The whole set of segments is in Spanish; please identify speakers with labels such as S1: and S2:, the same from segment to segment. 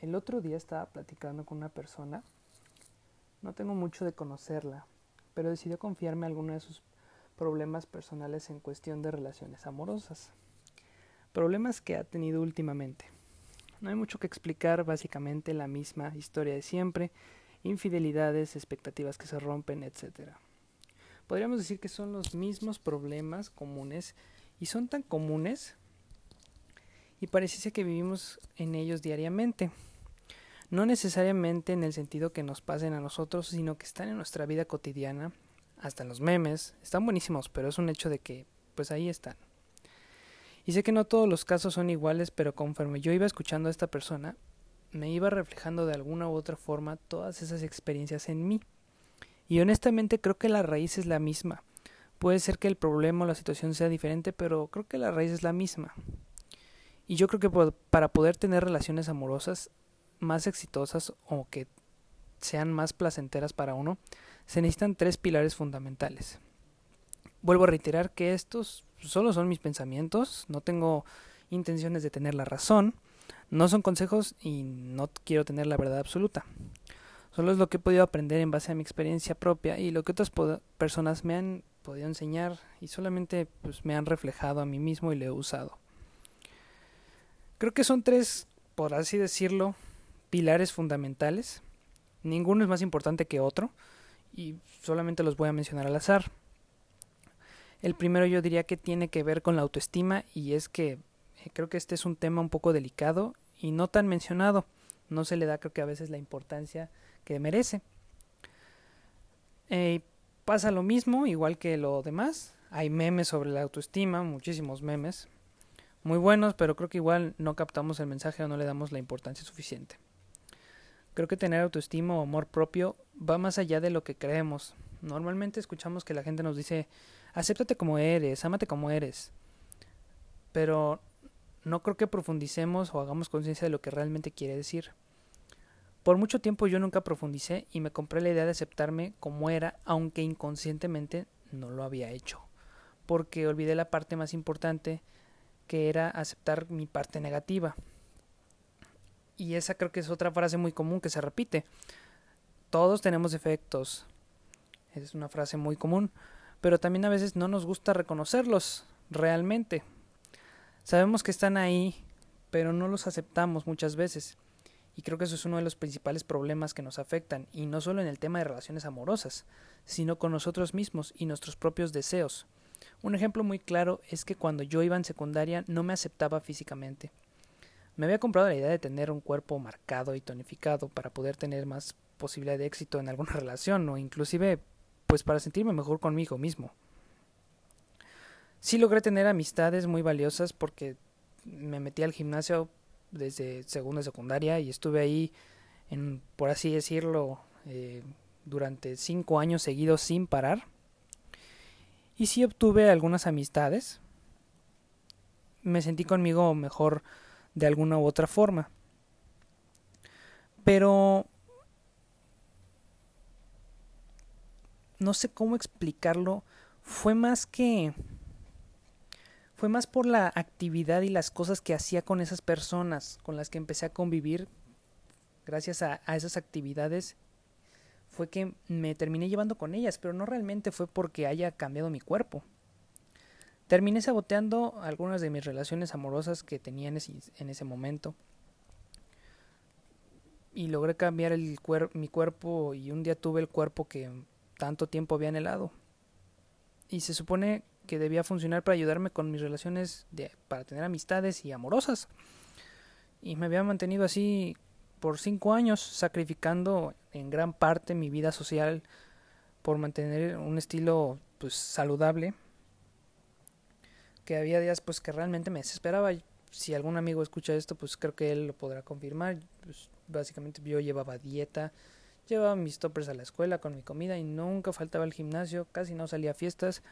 S1: El otro día estaba platicando con una persona, no tengo mucho de conocerla, pero decidió confiarme algunos de sus problemas personales en cuestión de relaciones amorosas. Problemas que ha tenido últimamente. No hay mucho que explicar, básicamente la misma historia de siempre, infidelidades, expectativas que se rompen, etc. Podríamos decir que son los mismos problemas comunes y son tan comunes y pareciese que vivimos en ellos diariamente. No necesariamente en el sentido que nos pasen a nosotros, sino que están en nuestra vida cotidiana, hasta en los memes. Están buenísimos, pero es un hecho de que, pues ahí están. Y sé que no todos los casos son iguales, pero conforme yo iba escuchando a esta persona, me iba reflejando de alguna u otra forma todas esas experiencias en mí. Y honestamente creo que la raíz es la misma. Puede ser que el problema o la situación sea diferente, pero creo que la raíz es la misma. Y yo creo que para poder tener relaciones amorosas más exitosas o que sean más placenteras para uno, se necesitan tres pilares fundamentales. Vuelvo a reiterar que estos solo son mis pensamientos, no tengo intenciones de tener la razón, no son consejos y no quiero tener la verdad absoluta. Solo es lo que he podido aprender en base a mi experiencia propia y lo que otras personas me han podido enseñar y solamente pues, me han reflejado a mí mismo y lo he usado. Creo que son tres, por así decirlo, pilares fundamentales. Ninguno es más importante que otro y solamente los voy a mencionar al azar. El primero yo diría que tiene que ver con la autoestima y es que eh, creo que este es un tema un poco delicado y no tan mencionado. No se le da creo que a veces la importancia que merece. Eh, pasa lo mismo, igual que lo demás. Hay memes sobre la autoestima, muchísimos memes muy buenos, pero creo que igual no captamos el mensaje o no le damos la importancia suficiente. Creo que tener autoestima o amor propio va más allá de lo que creemos. Normalmente escuchamos que la gente nos dice, acéptate como eres, ámate como eres. Pero no creo que profundicemos o hagamos conciencia de lo que realmente quiere decir. Por mucho tiempo yo nunca profundicé y me compré la idea de aceptarme como era, aunque inconscientemente no lo había hecho. Porque olvidé la parte más importante, que era aceptar mi parte negativa. Y esa creo que es otra frase muy común que se repite. Todos tenemos defectos. Es una frase muy común. Pero también a veces no nos gusta reconocerlos realmente. Sabemos que están ahí, pero no los aceptamos muchas veces. Y creo que eso es uno de los principales problemas que nos afectan, y no solo en el tema de relaciones amorosas, sino con nosotros mismos y nuestros propios deseos. Un ejemplo muy claro es que cuando yo iba en secundaria no me aceptaba físicamente. Me había comprado la idea de tener un cuerpo marcado y tonificado para poder tener más posibilidad de éxito en alguna relación o inclusive pues para sentirme mejor conmigo mismo. Sí logré tener amistades muy valiosas porque me metí al gimnasio desde segunda secundaria y estuve ahí por así decirlo, eh, durante cinco años seguidos sin parar y sí obtuve algunas amistades. Me sentí conmigo mejor de alguna u otra forma. Pero no sé cómo explicarlo. Fue más que fue más por la actividad y las cosas que hacía con esas personas con las que empecé a convivir gracias a, a esas actividades fue que me terminé llevando con ellas, pero no realmente fue porque haya cambiado mi cuerpo. Terminé saboteando algunas de mis relaciones amorosas que tenía en ese, momento. Y logré cambiar mi cuerpo y un día tuve el cuerpo que tanto tiempo había anhelado. Y se supone que debía funcionar para ayudarme con mis relaciones, de, para tener amistades y amorosas. Y me había mantenido así por cinco años, sacrificando en gran parte mi vida social por mantener un estilo pues saludable que había días pues que realmente me desesperaba. Si algún amigo escucha esto pues creo que él lo podrá confirmar. Pues, básicamente yo llevaba dieta llevaba mis toppers a la escuela con mi comida y nunca faltaba el gimnasio casi no salía a fiestas.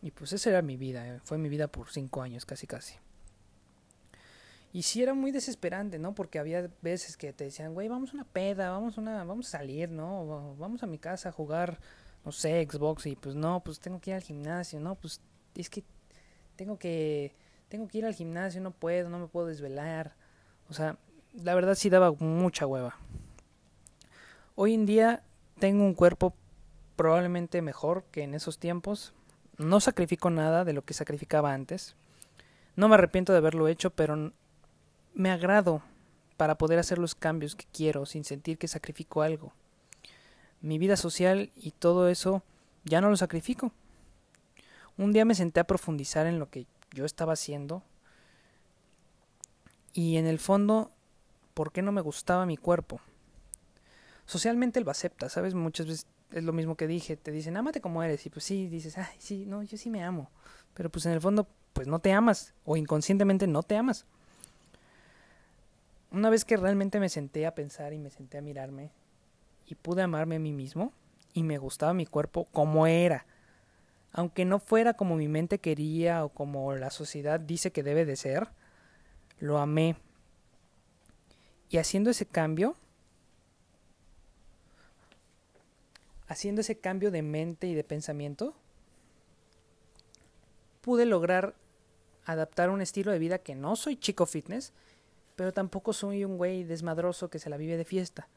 S1: Y pues esa era mi vida eh, fue mi vida por cinco años casi casi y sí era muy desesperante, ¿no? Porque había veces que te decían, güey, vamos a una peda, vamos a, una, vamos a salir, ¿no? Vamos a mi casa a jugar, no sé, Xbox. Y pues no, pues tengo que ir al gimnasio, ¿no? Pues es que tengo que, tengo que ir al gimnasio, no puedo, no me puedo desvelar. O sea, la verdad sí daba mucha hueva. Hoy en día tengo un cuerpo probablemente mejor que en esos tiempos. No sacrifico nada de lo que sacrificaba antes. No me arrepiento de haberlo hecho, pero me agrado para poder hacer los cambios que quiero sin sentir que sacrifico algo. Mi vida social y todo eso ya no lo sacrifico. Un día me senté a profundizar en lo que yo estaba haciendo y en el fondo, ¿por qué no me gustaba mi cuerpo? Socialmente lo acepta, ¿sabes? Muchas veces es lo mismo que dije, te dicen, ámate como eres, y pues sí, dices, ay, sí, no, yo sí me amo, pero pues en el fondo, pues no te amas, o inconscientemente no te amas. Una vez que realmente me senté a pensar y me senté a mirarme, y pude amarme a mí mismo, y me gustaba mi cuerpo como era, aunque no fuera como mi mente quería o como la sociedad dice que debe de ser, lo amé. Y haciendo ese cambio, haciendo ese cambio de mente y de pensamiento, pude lograr adaptar un estilo de vida que no soy chico fitness, pero tampoco soy un güey desmadroso que se la vive de fiesta.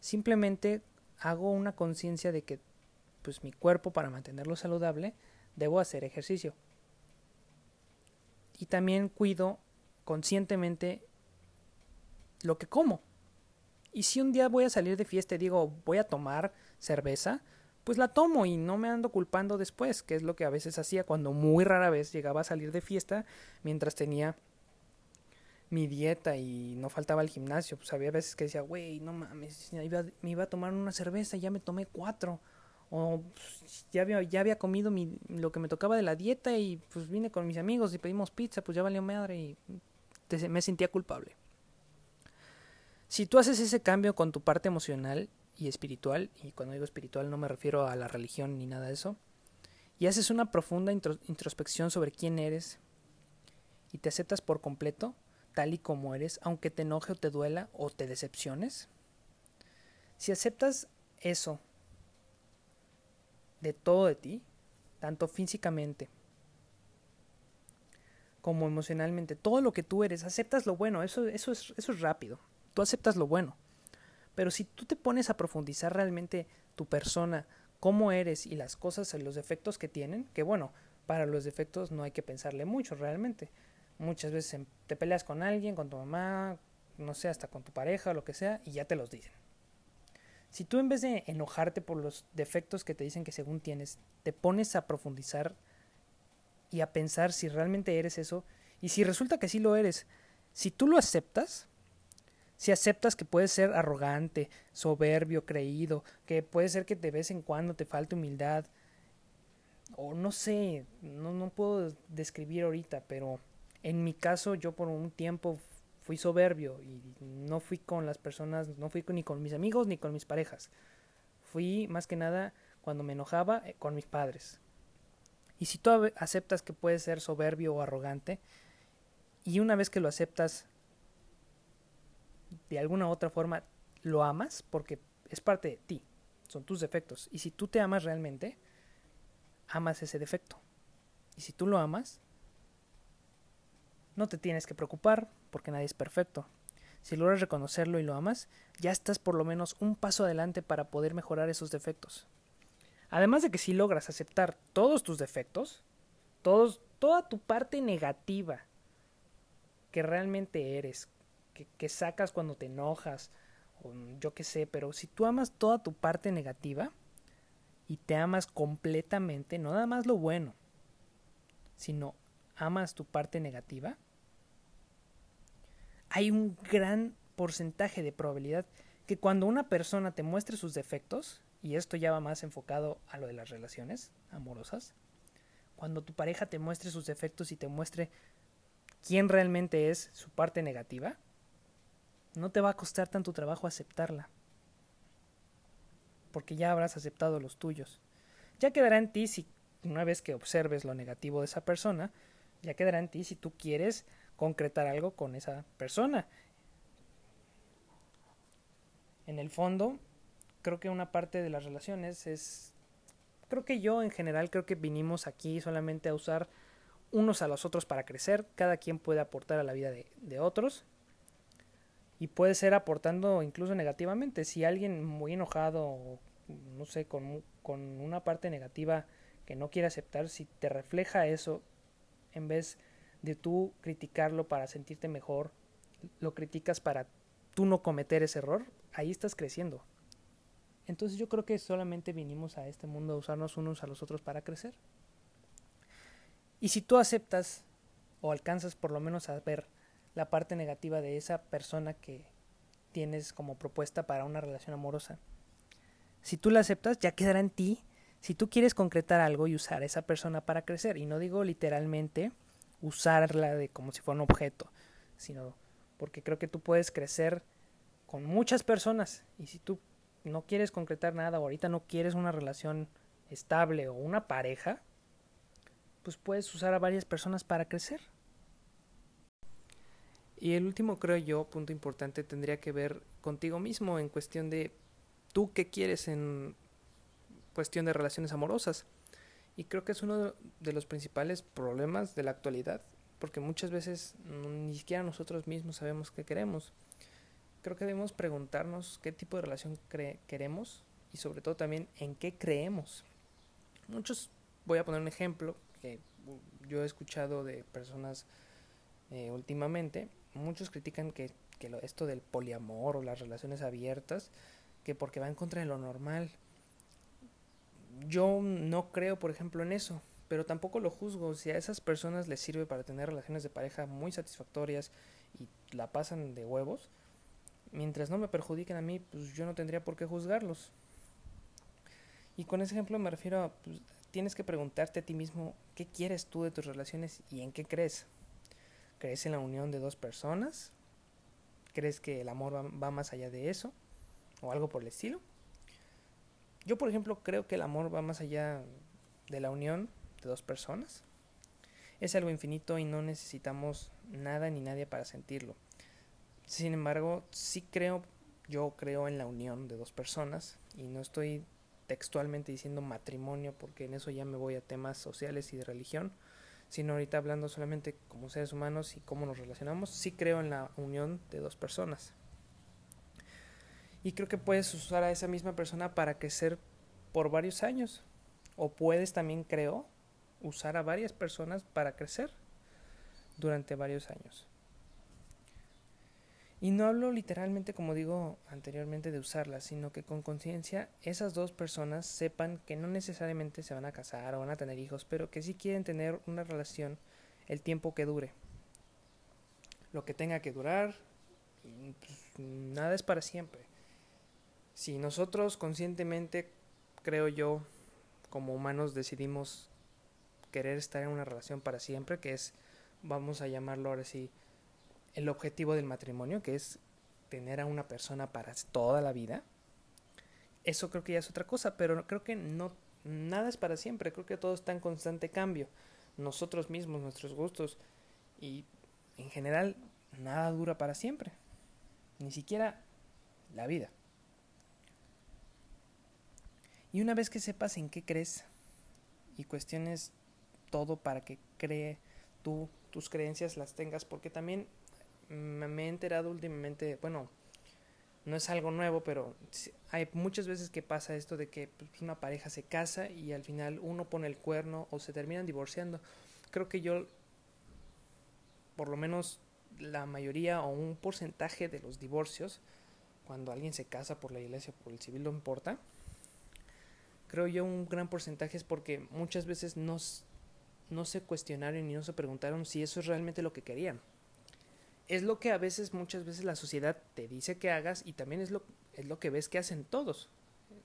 S1: Simplemente hago una conciencia de que pues mi cuerpo para mantenerlo saludable debo hacer ejercicio. Y también cuido conscientemente lo que como. Y si un día voy a salir de fiesta y digo voy a tomar cerveza, pues la tomo y no me ando culpando después, que es lo que a veces hacía cuando muy rara vez llegaba a salir de fiesta mientras tenía mi dieta y no faltaba el gimnasio. Pues había veces que decía, güey, no mames, me iba a tomar una cerveza y ya me tomé cuatro. O pues, ya, había, ya había comido mi, lo que me tocaba de la dieta y pues vine con mis amigos y pedimos pizza, pues ya valió madre y me sentía culpable. Si tú haces ese cambio con tu parte emocional y espiritual, y cuando digo espiritual no me refiero a la religión ni nada de eso, y haces una profunda introspección sobre quién eres y te aceptas por completo, tal y como eres, aunque te enoje o te duela o te decepciones, si aceptas eso de todo de ti, tanto físicamente como emocionalmente, todo lo que tú eres, aceptas lo bueno, eso, eso, es, es rápido, tú aceptas lo bueno. Pero si tú te pones a profundizar realmente tu persona, cómo eres y las cosas los defectos que tienen, que bueno, para los defectos no hay que pensarle mucho realmente. Muchas veces te peleas con alguien, con tu mamá, no sé, hasta con tu pareja o lo que sea, y ya te los dicen. Si tú en vez de enojarte por los defectos que te dicen que según tienes, te pones a profundizar y a pensar si realmente eres eso y si resulta que sí lo eres. Si tú lo aceptas, si aceptas que puedes ser arrogante, soberbio, creído, que puede ser que de vez en cuando te falte humildad, o no sé, no, no puedo describir ahorita, pero en mi caso yo por un tiempo fui soberbio y no fui con las personas, no fui ni con mis amigos ni con mis parejas. Fui más que nada cuando me enojaba eh, con mis padres. Y si tú aceptas que puedes ser soberbio o arrogante, y una vez que lo aceptas, de alguna otra forma lo amas, porque es parte de ti, son tus defectos. Y si tú te amas realmente, amas ese defecto. Y si tú lo amas, no te tienes que preocupar, porque nadie es perfecto. Si logras reconocerlo y lo amas, ya estás por lo menos un paso adelante para poder mejorar esos defectos. Además de que si logras aceptar todos tus defectos, todos, toda tu parte negativa que realmente eres, que, sacas cuando te enojas, o yo qué sé, pero si tú amas toda tu parte negativa y te amas completamente, no nada más lo bueno, sino amas tu parte negativa, hay un gran porcentaje de probabilidad que cuando una persona te muestre sus defectos, y esto ya va más enfocado a lo de las relaciones amorosas, cuando tu pareja te muestre sus defectos y te muestre quién realmente es su parte negativa, no te va a costar tanto trabajo aceptarla, porque ya habrás aceptado los tuyos. Ya quedará en ti si una vez que observes lo negativo de esa persona, ya quedará en ti si tú quieres concretar algo con esa persona. En el fondo, creo que una parte de las relaciones es creo que yo en general creo que vinimos aquí solamente a usar unos a los otros para crecer, cada quien puede aportar a la vida de, otros Y puede ser aportando incluso negativamente. Si alguien muy enojado, no sé, con, con una parte negativa que no quiere aceptar, si te refleja eso, en vez de tú criticarlo para sentirte mejor, lo criticas para tú no cometer ese error, ahí estás creciendo. Entonces yo creo que solamente vinimos a este mundo a usarnos unos a los otros para crecer. Y si tú aceptas o alcanzas por lo menos a ver la parte negativa de esa persona que tienes como propuesta para una relación amorosa, si tú la aceptas, ya quedará en ti si tú quieres concretar algo y usar a esa persona para crecer. Y no digo literalmente usarla de como si fuera un objeto, sino porque creo que tú puedes crecer con muchas personas. Y si tú no quieres concretar nada o ahorita no quieres una relación estable o una pareja, pues puedes usar a varias personas para crecer. Y el último, creo yo, punto importante tendría que ver contigo mismo en cuestión de tú qué quieres en cuestión de relaciones amorosas. Y creo que es uno de los principales problemas de la actualidad, porque muchas veces ni siquiera nosotros mismos sabemos qué queremos. Creo que debemos preguntarnos qué tipo de relación queremos y sobre todo también en qué creemos. Muchos, voy a poner un ejemplo que yo he escuchado de personas eh, últimamente, muchos critican que esto del poliamor o las relaciones abiertas, que porque va en contra de lo normal. Yo no creo, por ejemplo, en eso, pero tampoco lo juzgo. Si a esas personas les sirve para tener relaciones de pareja muy satisfactorias y la pasan de huevos, mientras no me perjudiquen a mí, pues yo no tendría por qué juzgarlos. Y con ese ejemplo me refiero a, pues, tienes que preguntarte a ti mismo qué quieres tú de tus relaciones y en qué crees. ¿Crees en la unión de dos personas? ¿Crees que el amor va, más allá de eso? ¿O algo por el estilo? Yo, por ejemplo, creo que el amor va más allá de la unión de dos personas. Es algo infinito y no necesitamos nada ni nadie para sentirlo. Sin embargo, sí creo, yo creo en la unión de dos personas y no estoy textualmente diciendo matrimonio porque en eso ya me voy a temas sociales y de religión, sino ahorita hablando solamente como seres humanos y cómo nos relacionamos, sí creo en la unión de dos personas. Y creo que puedes usar a esa misma persona para crecer por varios años. O puedes también, creo, usar a varias personas para crecer durante varios años. Y no hablo literalmente, como digo anteriormente, de usarlas, sino que con conciencia esas dos personas sepan que no necesariamente se van a casar o van a tener hijos, pero que sí quieren tener una relación el tiempo que dure. Lo que tenga que durar, pues, nada es para siempre. Si nosotros conscientemente, creo yo, como humanos decidimos querer estar en una relación para siempre, que es, vamos a llamarlo ahora sí, el objetivo del matrimonio, que es tener a una persona para toda la vida, eso creo que ya es otra cosa, pero creo que no nada es para siempre, creo que todo está en constante cambio. Nosotros mismos, nuestros gustos y en general nada dura para siempre, ni siquiera la vida. Y una vez que sepas en qué crees y cuestiones todo para que cree tú tus creencias las tengas, porque también me he enterado últimamente, bueno, no es algo nuevo, pero hay muchas veces que pasa esto de que pues, una pareja se casa y al final uno pone el cuerno o se terminan divorciando. Creo que yo, por lo menos la mayoría o un porcentaje de los divorcios, cuando alguien se casa por la iglesia o por el civil, no importa. Creo yo un gran porcentaje es porque muchas veces no, no se cuestionaron y no se preguntaron si eso es realmente lo que querían es lo que a veces, muchas veces la sociedad te dice que hagas y también es lo, es lo que ves que hacen todos.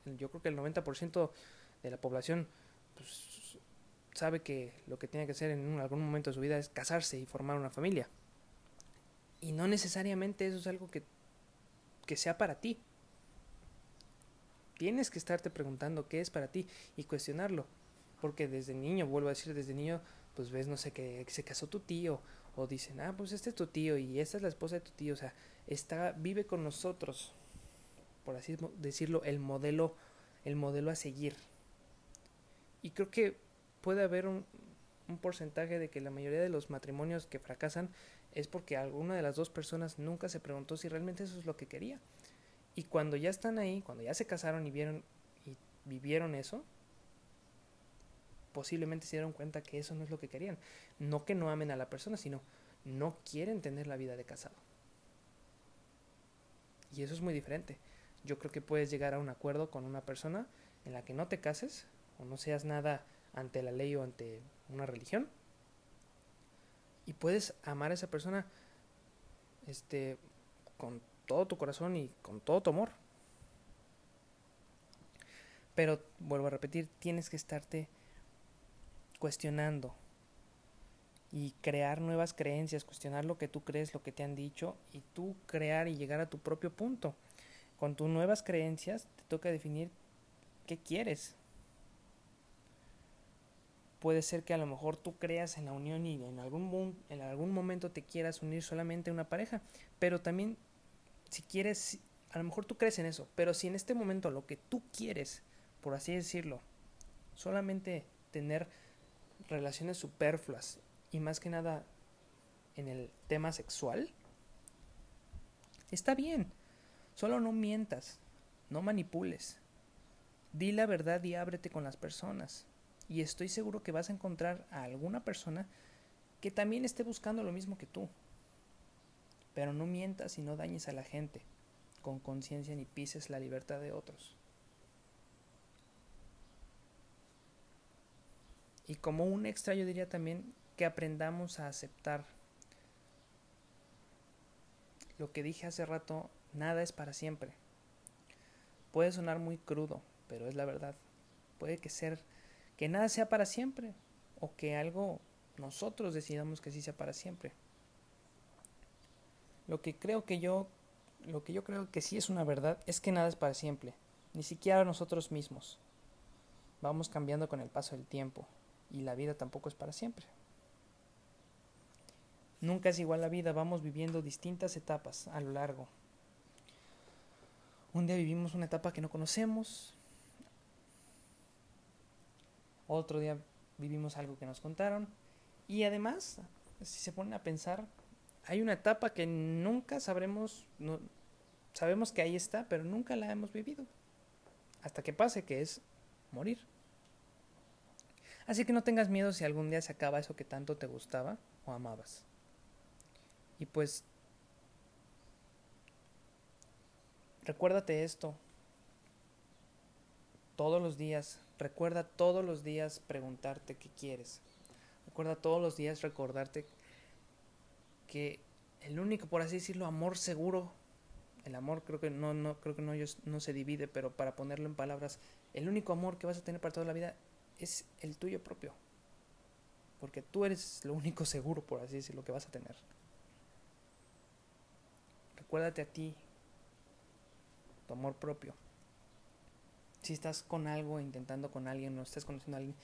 S1: Yo creo que el 90% de la población pues, sabe que lo que tiene que hacer en algún momento de su vida es casarse y formar una familia. Y no necesariamente eso es algo que, que sea para ti. Tienes que estarte preguntando qué es para ti y cuestionarlo. Porque desde niño, vuelvo a decir, desde niño, pues ves, no sé, que se casó tu tío o dicen, ah, pues este es tu tío y esta es la esposa de tu tío, o sea, está, vive con nosotros, por así decirlo, el modelo, el modelo a seguir. Y creo que puede haber un, un porcentaje de que la mayoría de los matrimonios que fracasan es porque alguna de las dos personas nunca se preguntó si realmente eso es lo que quería. Y cuando ya están ahí, cuando ya se casaron y vieron y vivieron eso, posiblemente se dieron cuenta que eso no es lo que querían. No que no amen a la persona, sino no quieren tener la vida de casado. Y eso es muy diferente. Yo creo que puedes llegar a un acuerdo con una persona en la que no te cases o no seas nada ante la ley o ante una religión. Y puedes amar a esa persona este con todo tu corazón y con todo tu amor. Pero vuelvo a repetir, tienes que estarte cuestionando y crear nuevas creencias, cuestionar lo que tú crees, lo que te han dicho y tú crear y llegar a tu propio punto. Con tus nuevas creencias te toca definir qué quieres. Puede ser que a lo mejor tú creas en la unión y en algún, en algún momento te quieras unir solamente a una pareja, pero también si quieres, a lo mejor tú crees en eso, pero si en este momento lo que tú quieres, por así decirlo, solamente tener relaciones superfluas y más que nada en el tema sexual, está bien. Solo no mientas, no manipules. Di la verdad y ábrete con las personas. Y estoy seguro que vas a encontrar a alguna persona que también esté buscando lo mismo que tú. Pero no mientas y no dañes a la gente con conciencia ni pises la libertad de otros. Y como un extra yo diría también que aprendamos a aceptar. Lo que dije hace rato, nada es para siempre. Puede sonar muy crudo, pero es la verdad. Puede que ser que nada sea para siempre o que algo nosotros decidamos que sí sea para siempre. Lo que creo que yo lo que yo creo que sí es una verdad es que nada es para siempre, ni siquiera nosotros mismos. Vamos cambiando con el paso del tiempo y la vida tampoco es para siempre. Nunca es igual la vida, vamos viviendo distintas etapas a lo largo. Un día vivimos una etapa que no conocemos, otro día vivimos algo que nos contaron y además, si se ponen a pensar, hay una etapa que nunca sabremos, sabemos que ahí está, pero nunca la hemos vivido. Hasta que pase, que es morir. Así que no tengas miedo si algún día se acaba eso que tanto te gustaba o amabas. Y pues, recuérdate esto. Todos los días, recuerda todos los días preguntarte qué quieres. Recuerda todos los días recordarte que el único, por así decirlo, amor seguro, el amor creo que no, no, creo que no, no se divide, pero para ponerlo en palabras, el único amor que vas a tener para toda la vida es el tuyo propio. Porque tú eres lo único seguro, por así decirlo, que vas a tener. Recuérdate a ti, tu amor propio. Si estás con algo, intentando con alguien, o estás conociendo a alguien,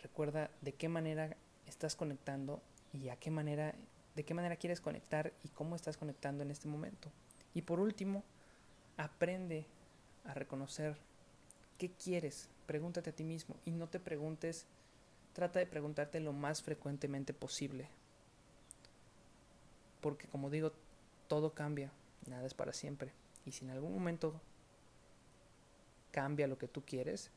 S1: recuerda de qué manera estás conectando y a qué manera, de qué manera quieres conectar y cómo estás conectando en este momento. Y por último, aprende a reconocer qué quieres. Pregúntate a ti mismo y no te preguntes, trata de preguntarte lo más frecuentemente posible. Porque como digo, todo cambia, nada es para siempre. Y si en algún momento cambia lo que tú quieres,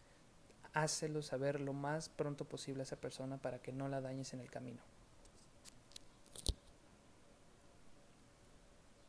S1: hácelo saber lo más pronto posible a esa persona para que no la dañes en el camino.